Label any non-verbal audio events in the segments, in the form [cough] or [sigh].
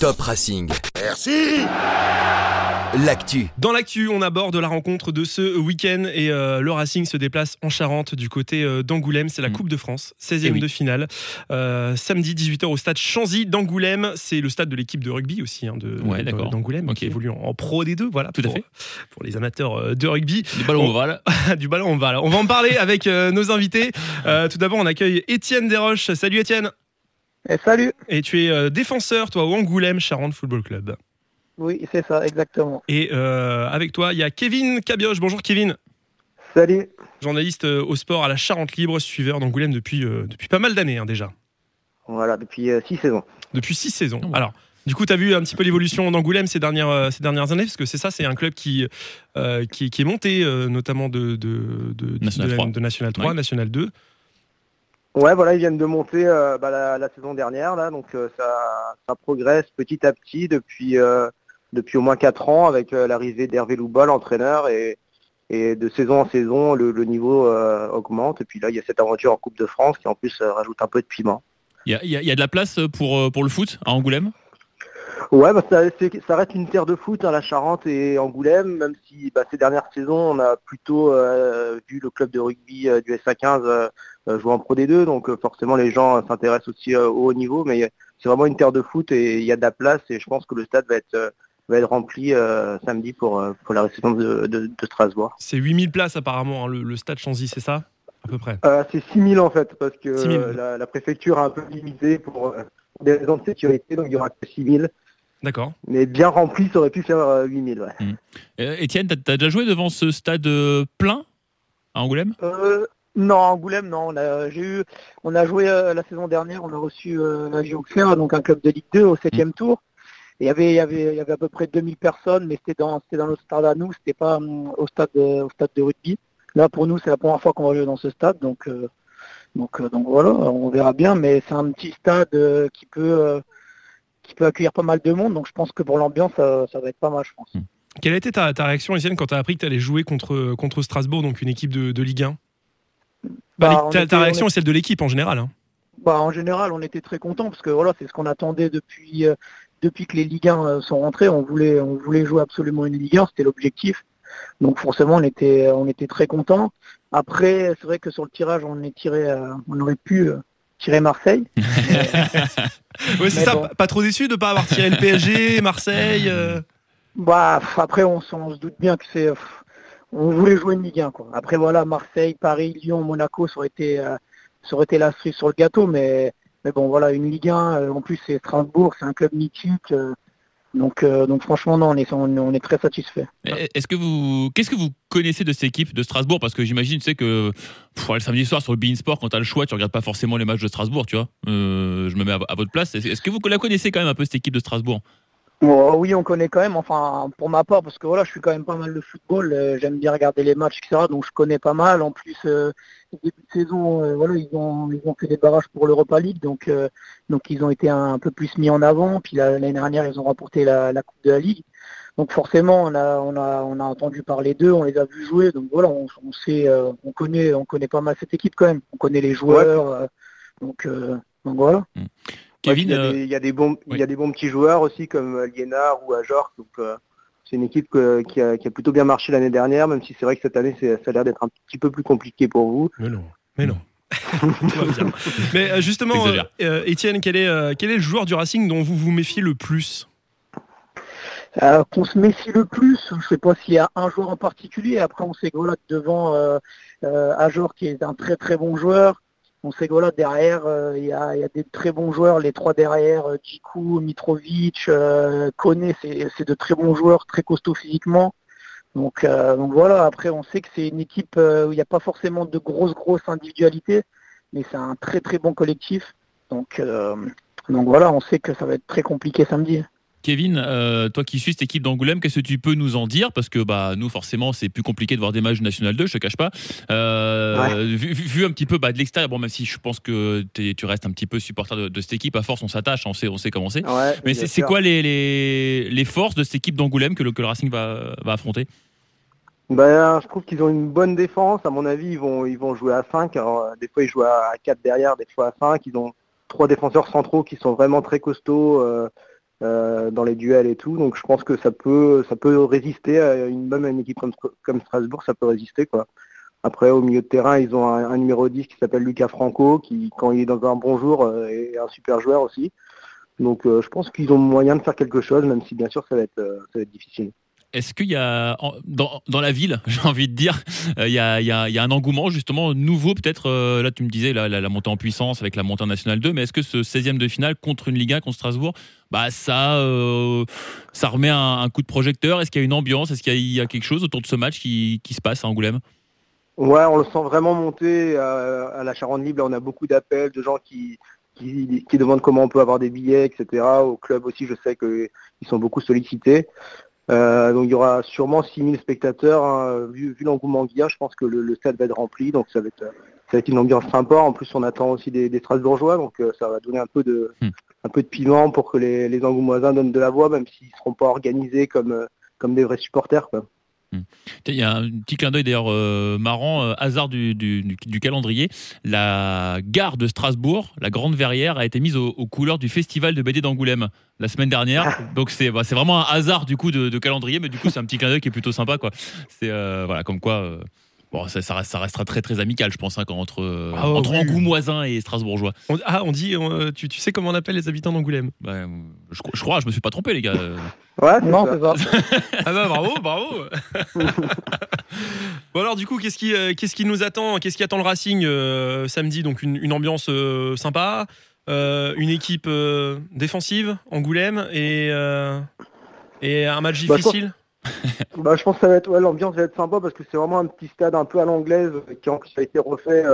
Top Racing. Merci L'actu. Dans l'actu, on aborde la rencontre de ce week-end et euh, le Racing se déplace en Charente du côté euh, d'Angoulême. C'est la Mm. Coupe de France, 16e Eh oui. de finale. Euh, samedi 18h au stade Chanzy d'Angoulême. C'est le stade de l'équipe de rugby aussi hein, de, Ouais, d'Angoulême qui évolue en, en Pro D2. Voilà, Tout à pour, fait. Pour les amateurs euh, de rugby. Des ballons On- ovales. du ballon, on va. [laughs] On va en parler avec euh, nos invités. Euh, tout d'abord, on accueille Étienne Desroches. Salut Étienne. Eh, salut Et tu es euh, défenseur, toi, au Angoulême Charente Football Club. Oui, c'est ça, exactement. Et euh, avec toi, il y a Kevin Cabioche. Bonjour Kevin. Salut journaliste euh, au sport à la Charente Libre, suiveur d'Angoulême depuis, euh, depuis pas mal d'années hein, déjà. Voilà, depuis euh, six saisons. Depuis six saisons. Ouais. Alors, du coup, tu as vu un petit peu l'évolution d'Angoulême ces dernières, ces dernières années? Parce que c'est ça, c'est un club qui, euh, qui, qui est monté, euh, notamment de, de, de, National de- 3. de National 3, Ouais. National 2. Ouais, voilà, ils viennent de monter euh, bah, la, la saison dernière, là, donc euh, ça, ça progresse petit à petit depuis, euh, depuis au moins quatre ans avec l'arrivée d'Hervé Louba, l'entraîneur, et, et de saison en saison, le, le niveau augmente. Et puis là, il y a cette aventure en Coupe de France qui en plus rajoute un peu de piment. Il y y y a de la place pour, pour le foot à Angoulême? Ouais, bah, ça, reste une terre de foot, hein, la Charente et Angoulême, même si bah, ces dernières saisons, on a plutôt vu le club de rugby du SA15 euh, euh, jouer en Pro D2, donc euh, forcément les gens euh, s'intéressent aussi euh, au haut niveau, mais c'est vraiment une terre de foot et il y a de la place et je pense que le stade va être, euh, va être rempli euh, samedi pour, euh, pour la réception de, de- de Strasbourg. C'est 8000 places apparemment, hein, le, le stade Chanzy, c'est ça À peu près? Euh, c'est 6000 en fait, parce que 6 000. euh, la, la préfecture a un peu limité pour, euh, pour des raisons de sécurité, donc il y aura que 6000, D'accord. mais bien rempli, ça aurait pu faire euh, 8000. Ouais. Euh, Étienne, t'as as déjà joué devant ce stade euh, plein à Angoulême? Euh, non, Angoulême, non. On a, eu, on a joué euh, la saison dernière, on a reçu euh, la donc un club de Ligue 2 au septième tour. Et il y avait, il y avait, il y avait à peu près 2000 personnes, mais c'était dans, c'était dans notre stade à nous, c'était pas hum, au stade, de, au stade de rugby. Là, pour nous, c'est la première fois qu'on va jouer dans ce stade, donc, euh, donc, euh, donc voilà, on verra bien. Mais c'est un petit stade euh, qui peut, euh, qui peut accueillir pas mal de monde, donc je pense que pour l'ambiance, ça, ça va être pas mal, je pense. Quelle a été ta, ta réaction, Étienne, quand tu as appris que tu allais jouer contre, contre Strasbourg, donc une équipe de, de Ligue 1 Bah, Bah, ta, ta était- réaction est celle de l'équipe en général. hein. Bah, en général, on était très contents parce que voilà, c'est ce qu'on attendait depuis euh, depuis que les Ligue 1 euh, sont rentrés. On voulait on voulait jouer absolument une Ligue 1, c'était l'objectif. Donc forcément, on était on était très contents. Après, c'est vrai que sur le tirage, on est tiré, euh, on aurait pu euh, tirer Marseille. [laughs] Ouais, c'est ça, bon. pas, trop déçu de ne pas avoir tiré le PSG, Marseille. euh, Bah après, on, se doute bien que c'est on voulait jouer une Ligue 1 quoi. Après voilà, Marseille, Paris, Lyon, Monaco, ça aurait été euh, la cerise sur le gâteau, mais bon voilà, une Ligue 1. euh, en plus, c'est Strasbourg, c'est un club mythique. euh, donc, euh, donc franchement, non, on est, très satisfait. Est-ce que vous, qu'est-ce que vous connaissez de cette équipe de Strasbourg? Parce que j'imagine, tu que le samedi soir sur le Bein Sport, quand t'as le choix, tu regardes pas forcément les matchs de Strasbourg, tu vois. Je me mets à, votre place. Est-ce que vous la connaissez quand même un peu cette équipe de Strasbourg? Oui, on connaît quand même, enfin, pour ma part, parce que voilà, je suis quand même pas mal de football, euh, j'aime bien regarder les matchs, etc., donc je connais pas mal. En plus, euh, début de saison, euh, voilà, ils ont, ils ont fait des barrages pour l'Europa League, donc, euh, donc ils ont été un, peu plus mis en avant. Puis la- l'année dernière, ils ont remporté la, la Coupe de la Ligue. Donc forcément, on a, on a, on a entendu parler d'eux, on les a vus jouer, donc voilà, on, on sait, on connaît, on connaît pas mal cette équipe quand même. On connaît les joueurs, donc, donc voilà. Kevin, il, y a des, il y a des bons, oui. il y a des bons petits joueurs aussi comme Liénard ou Ajor. Donc euh, c'est une équipe que- qui, a, qui a plutôt bien marché l'année dernière, même si c'est vrai que cette année c'est- ça a l'air d'être un petit peu plus compliqué pour vous. Mais non, mais non. [laughs] Mais euh, justement, euh, Étienne, quel est, euh, quel est le joueur du Racing dont vous vous méfiez le plus? Euh, qu'on se méfie le plus, je sais pas s'il y a un joueur en particulier. Après on sait que voilà devant euh, euh, Ajor qui est un très très bon joueur. On sait que derrière euh, il y, a, il y a des très bons joueurs, les trois derrière, euh, Djikou, Mitrovic, euh, Koné, c'est de très bons joueurs, très costauds physiquement. Donc, euh, voilà, après on sait que c'est une équipe euh, où il n'y a pas forcément de grosses grosses individualités, mais c'est un très très bon collectif. Donc, euh, donc voilà, on sait que ça va être très compliqué samedi. Kevin, euh, toi qui suis cette équipe d'Angoulême, qu'est-ce que tu peux nous en dire? Parce que bah, nous, forcément, c'est plus compliqué de voir des matchs de National 2, je te cache pas. Euh, vu, vu- vu un petit peu bah, de l'extérieur, bon, même si je pense que tu restes un petit peu supporter de, de cette équipe, à force, on s'attache, on sait, on sait comment c'est. Ouais, Mais c'est quoi les, les, les forces de cette équipe d'Angoulême que le, que le Racing va, va affronter? Ben, je trouve qu'ils ont une bonne défense. À mon avis, ils vont, ils vont jouer à 5. Alors, euh, des fois, ils jouent à 4 derrière, des fois à 5. Ils ont trois défenseurs centraux qui sont vraiment très costauds. euh, euh, dans les duels et tout. Donc je pense que ça peut, ça peut résister à une même une équipe comme, comme Strasbourg, ça peut résister quoi. Après, au milieu de terrain, ils ont un, numéro 10 qui s'appelle Lucas Franco, qui, quand il est dans un bon jour, euh, est un super joueur aussi. Donc, euh, je pense qu'ils ont moyen de faire quelque chose, même si bien sûr, ça va être, ça va être difficile. Est-ce qu'il y a dans, la ville, [laughs] j'ai envie de dire, il, y a, il, y a, un engouement justement nouveau peut-être. là, tu me disais la, montée en puissance avec la montée en National 2, mais est-ce que ce 16e de finale contre une Liga, contre Strasbourg, bah ça, euh, ça remet un, coup de projecteur? Est-ce qu'il y a une ambiance? Est-ce qu'il y, a quelque chose autour de ce match qui, se passe à Angoulême? Ouais, on le sent vraiment monter à, la Charente Libre. on a beaucoup d'appels de gens qui, demandent comment on peut avoir des billets, etc. Au club aussi, je sais qu'ils sont beaucoup sollicités. Euh, donc il y aura sûrement 6000 spectateurs. Hein. Vu, vu l'engouement qu'il y a, je pense que le, stade va être rempli. Donc ça va être, ça va être une ambiance sympa. En plus, on attend aussi des, des Strasbourgeois. Donc euh, ça va donner un peu de, hmm. un peu de piment pour que les, les Angoumoisins donnent de la voix, même s'ils ne seront pas organisés comme, euh, comme des vrais supporters. Quoi. Hmm. Il y a un petit clin d'œil d'ailleurs euh, marrant, euh, hasard du, du, du, calendrier. La gare de Strasbourg, la Grande Verrière, a été mise aux, couleurs du festival de BD d'Angoulême la semaine dernière. Ah. Donc c'est bah, vraiment un hasard du coup de, de, calendrier, mais du coup c'est un petit clin d'œil qui est plutôt sympa. C'est euh, voilà comme quoi. Bon, ça, ça, restera très très amical, je pense, hein, entre, ah, entre Angoumoisins et Strasbourgeois. ah, on dit, tu, tu, sais comment on appelle les habitants d'Angoulême? Bah, je, je, crois, je me suis pas trompé, les gars. [laughs] Ouais, non, c'est ça. [laughs] ah bah bravo, bravo. [laughs] bon alors du coup, qu'est-ce qui, euh, qu'est-ce qui nous attend? Qu'est-ce qui attend le Racing euh, samedi? Donc une, une ambiance euh, sympa, une équipe défensive, Angoulême et et un match bah, difficile? bah, [laughs] je pense que ça va être ouais, l'ambiance va être sympa parce que c'est vraiment un petit stade un peu à l'anglaise qui en plus a été refait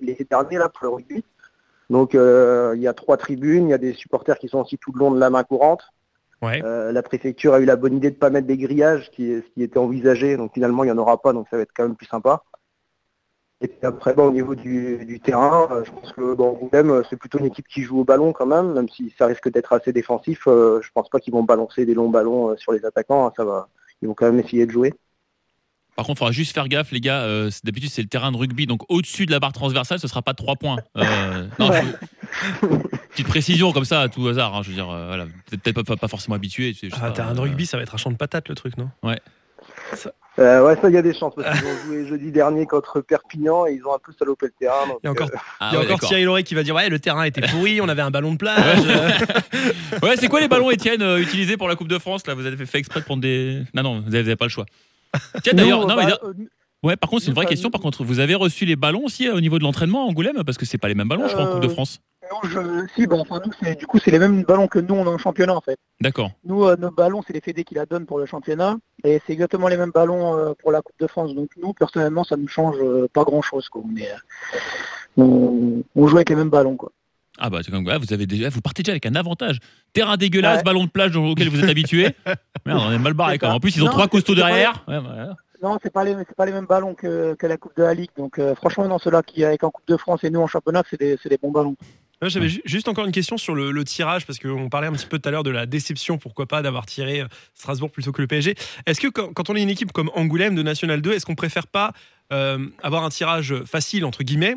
les derniers là pour le rugby. Donc il y a trois tribunes, il y a des supporters qui sont aussi tout le long de la main courante. Euh, la préfecture a eu la bonne idée de ne pas mettre des grillages, qui, ce qui était envisagé. Donc finalement, il n'y en aura pas, donc ça va être quand même plus sympa. Et puis après, au niveau du, terrain, euh, je pense que bon, même euh, c'est plutôt une équipe qui joue au ballon quand même, même si ça risque d'être assez défensif. je pense pas qu'ils vont balancer des longs ballons sur les attaquants. Hein, ça va, ils vont quand même essayer de jouer. Par contre, il faudra juste faire gaffe, les gars. Euh, d'habitude, c'est le terrain de rugby, donc au-dessus de la barre transversale, ce sera pas 3 points. Euh, [laughs] petite précision comme ça, à tout hasard. Hein, je veux dire, euh, voilà, peut-être pas, pas, forcément habitué. Ah, terrain de rugby, ça va être un champ de patates, le truc, non? Ouais. Ça... ouais, ça, il y a des chances parce qu'ils ont joué jeudi dernier contre Perpignan et ils ont un peu salopé le terrain. il y a encore, ah Thierry Lauré qui va dire Ouais, le terrain était [laughs] pourri, on avait un ballon de plage. ouais, [laughs] c'est quoi les ballons, Étienne, utilisés pour la Coupe de France là? Vous avez fait exprès de prendre des. Non, non, vous n'avez pas le choix. Tiens, d'ailleurs, bah, euh, ouais, par contre, c'est une vraie question. Par contre, vous avez reçu les ballons aussi euh, au niveau de l'entraînement à Angoulême? Parce que c'est pas les mêmes ballons, je crois, en Coupe de euh, France. Non, je... si, bon, enfin, nous, du coup, c'est les mêmes ballons que nous, on a en championnat, en fait. D'accord. Nous, nos ballons, c'est les Fédés qui la donnent pour le championnat. Et c'est exactement les mêmes ballons pour la Coupe de France. Donc, nous, personnellement, ça ne change pas grand-chose. Quoi. On, on joue avec les mêmes ballons, quoi. Ah bah comme vous avez déjà, vous partez déjà avec un avantage. Terrain dégueulasse, ballon de plage auquel vous êtes habitué. [laughs] Merde, on est mal barré quand même. En plus, ils ont trois costauds derrière. Non, c'est pas les pas les mêmes ballons que, que la Coupe de la Ligue. Donc euh, franchement, non, ceux-là qui avec en Coupe de France et nous en championnat, c'est des, des bons ballons. J'avais juste encore une question sur le, tirage, parce qu'on parlait un petit peu tout à l'heure de la déception, pourquoi pas, d'avoir tiré euh, Strasbourg plutôt que le PSG. Est-ce que quand, on est une équipe comme Angoulême de National 2, est-ce qu'on préfère pas euh, avoir un tirage facile, entre guillemets,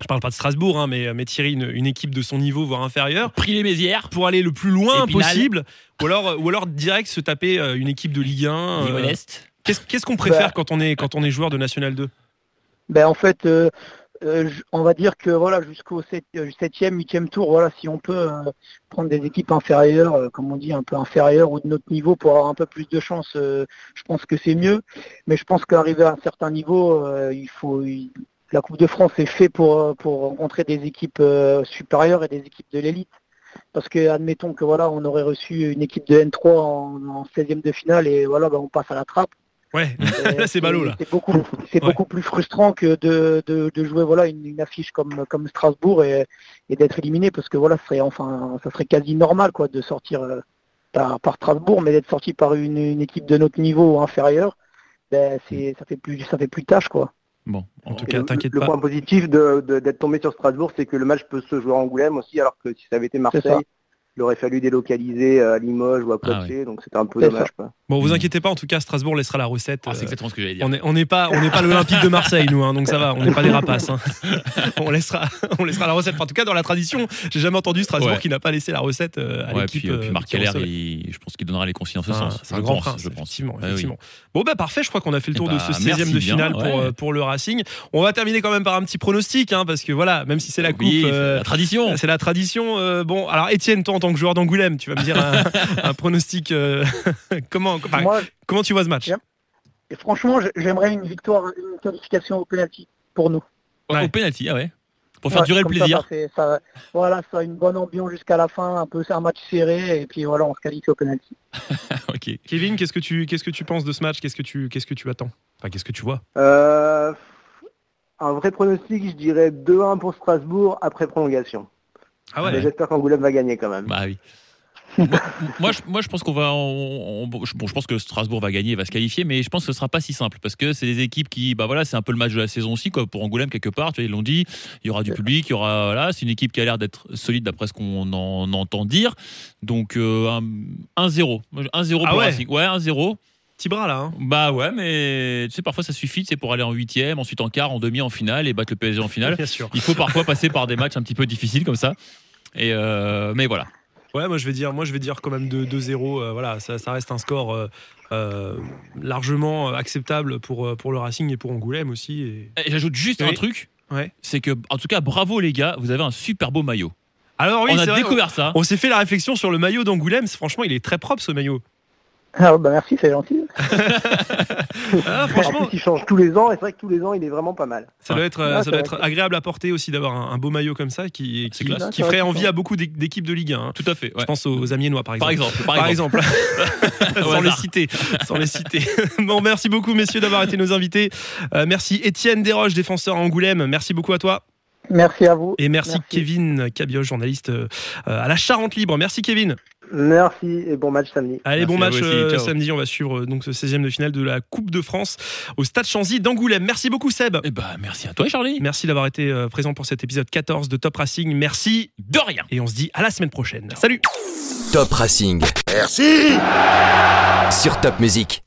je parle pas de Strasbourg, hein, mais, mais tirer une, équipe de son niveau, voire inférieur. Pris les Mézières. Pour aller le plus loin possible. Ou alors, ou alors direct se taper une équipe de Ligue 1. Euh, qu'est-ce qu'on préfère bah. quand, on est, quand on est joueur de National 2 ben, En fait, euh, on va dire que voilà, jusqu'au 7, 7e, 8e tour, voilà, si on peut prendre des équipes inférieures, comme on dit, un peu inférieures ou de notre niveau pour avoir un peu plus de chance, je pense que c'est mieux. Mais je pense qu'arriver à un certain niveau, il faut la Coupe de France est fait pour, euh, pour rencontrer des équipes euh, supérieures et des équipes de l'élite. Parce que admettons que voilà, on aurait reçu une équipe de N3 en, 16e de finale et voilà, bah, on passe à la trappe. Ouais, [laughs] c'est ballot là. C'est beaucoup, c'est beaucoup plus frustrant que de, de, jouer voilà une, affiche comme comme Strasbourg et, et d'être éliminé parce que voilà, ça serait enfin, ça serait quasi normal quoi de sortir euh, par, par, Strasbourg, mais d'être sorti par une, une, équipe de notre niveau inférieur, ben c'est ça fait plus ça fait plus tâche quoi. Bon, en tout cas, t'inquiète pas. Le point positif d'être tombé sur Strasbourg, c'est que le match peut se jouer en Angoulême aussi, alors que si ça avait été Marseille, il aurait fallu délocaliser à Limoges ou à Ah ouais. Poitiers, donc c'était un peu dommage. Quoi. Bon, vous Mm. inquiétez pas, en tout cas, Strasbourg laissera la recette. Ah, c'est euh, exactement ce que j'allais dire. on n'est pas, on n'est pas l'Olympique de Marseille, nous, hein, donc ça va, on n'est pas des rapaces. hein. [laughs] On, laissera, on laissera la recette. Enfin, en tout cas, dans la tradition, j'ai jamais entendu Strasbourg Ouais. qui n'a pas laissé la recette euh, à Ouais, l'équipe. puis, euh, puis euh, Marc Keller, il- je pense qu'il donnera les consignes en ce Ah, sens. C'est un grand pense, prince, je pense. effectivement. Oui. Bon, bah parfait, je crois qu'on a fait le tour Eh de bah, ce 16e merci de bien, finale pour, euh, pour le Racing. On va terminer quand même par un petit pronostic, hein, parce que voilà, même si c'est la coupe. Euh, la tradition. c'est la tradition. euh, bon, alors Étienne, toi en tant que joueur d'Angoulême, tu vas me dire un, [laughs] un pronostic. euh, [laughs] comment, enfin, Moi, comment tu vois ce match et franchement, j'ai- j'aimerais une victoire, une qualification au penalty pour nous. Ouais. Au penalty, ah ouais. Pour faire Ouais, durer le plaisir. ça- voilà, ça a une bonne ambiance jusqu'à la fin, un peu c'est un match serré, et puis voilà, on se qualifie au penalty. [laughs] ok. Kevin, qu'est-ce que tu qu'est-ce que tu penses de ce match? Qu'est-ce que tu qu'est-ce que tu attends? Enfin, qu'est-ce que tu vois? Euh, un vrai pronostic, je dirais 2-1 pour Strasbourg après prolongation. Ah Mais j'espère qu'Angoulême va gagner quand même. Bah oui. moi, [laughs] moi, je, moi, je pense qu'on va. on- on- bon, je pense que Strasbourg va gagner, va se qualifier, mais je pense que ce sera pas si simple parce que c'est des équipes qui, bah voilà, c'est un peu le match de la saison aussi, quoi. Pour Angoulême quelque part, tu vois, ils l'ont dit, il y aura du public, il y aura, voilà, c'est une équipe qui a l'air d'être solide d'après ce qu'on en entend dire. Donc euh, un- 1-0, 1-0 Ah pour ouais. Racing. Ouais, 1-0. Petit bras là. hein. Bah ouais, mais tu sais, parfois ça suffit, c'est pour aller en huitième, ensuite en quart, en demi, en finale et battre le PSG en finale. Bien sûr. Il faut parfois passer par des matchs un petit peu difficiles comme ça. Et euh, mais voilà. Ouais, moi je vais dire, moi je vais dire quand même 2 2-0. euh, voilà, ça, ça reste un score euh, largement acceptable pour pour le Racing et pour Angoulême aussi. Et... Et j'ajoute juste Oui. un truc, Ouais. c'est que en tout cas bravo les gars, vous avez un super beau maillot. Alors oui, on a vrai, découvert ça. On s'est fait la réflexion sur le maillot d'Angoulême. Franchement, il est très propre ce maillot. Ah, bah merci, c'est gentil. [laughs] Ah, En franchement, plus, il change tous les ans et c'est vrai que tous les ans, il est vraiment pas mal. ça doit être, euh, Ah, ça doit être agréable à porter aussi d'avoir un, un beau maillot comme ça qui, C'est qui, classe. qui Ah, ferait envie à beaucoup d'é- d'équipes de Ligue 1. hein. Tout à fait. ouais. Je pense aux Amiénois par Par exemple. exemple. Par, Par exemple. exemple, [laughs] Au sans les citer, sans les citer. [laughs] Bon, merci beaucoup messieurs d'avoir été nos invités. Euh, merci Étienne Desroches, défenseur à Angoulême. Merci beaucoup à toi. Merci à vous. Et merci, Merci. Kevin Cabioche, journaliste euh, à la Charente Libre. Merci Kevin. Merci et bon match samedi. Allez, Merci bon match aussi. euh, samedi. On va suivre euh, donc ce 16e de finale de la Coupe de France au Stade Chanzy d'Angoulême. Merci beaucoup Seb. Eh bah, merci à toi Charlie. Merci d'avoir été euh, présent pour cet épisode 14 de Top Racing. Merci. De rien. Et on se dit à la semaine prochaine. Salut Top Racing. Merci Sur Top Music.